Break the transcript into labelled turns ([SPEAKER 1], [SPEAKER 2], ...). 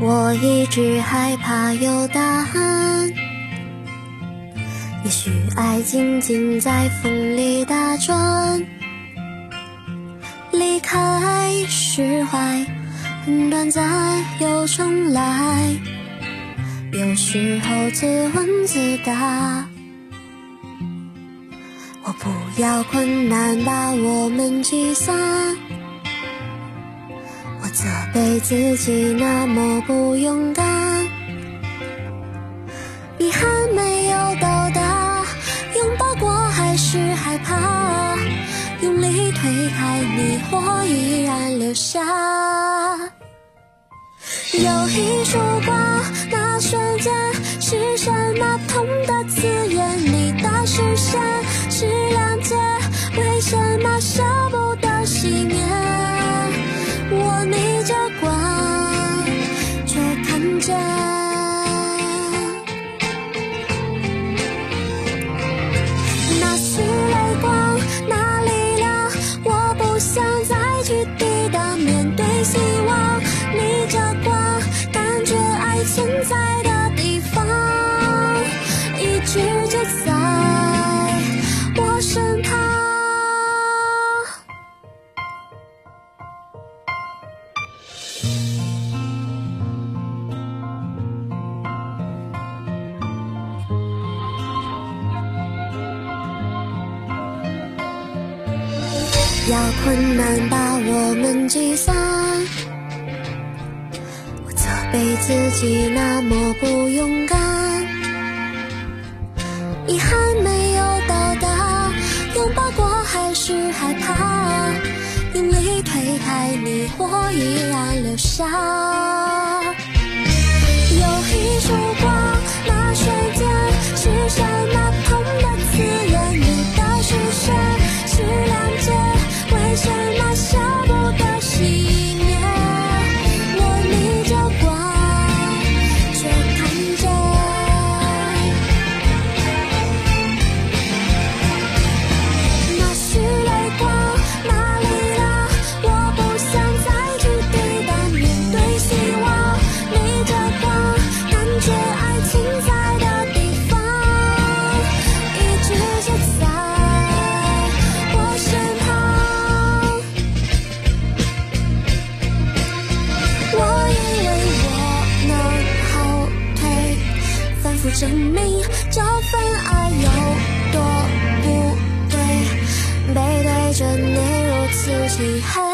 [SPEAKER 1] 我一直害怕有答案。也许爱静静在风里打转，离开释怀，很短暂又重来。有时候自问自答，我不要困难把我们击散。责备自己那么不勇敢，遗憾没有到达，拥抱过还是害怕，用力推开你，我依然留下。有一束光，那瞬间是什么痛的刺眼？你的视线是谅解，为什么伤现在的地方，一直就在我身旁。要困难把我们击散，被自己那么不勇敢，遗憾没有到达，拥抱过还是害怕，用力推开你，我依然留下，不证明这份爱有多不对，背对着你如此漆黑。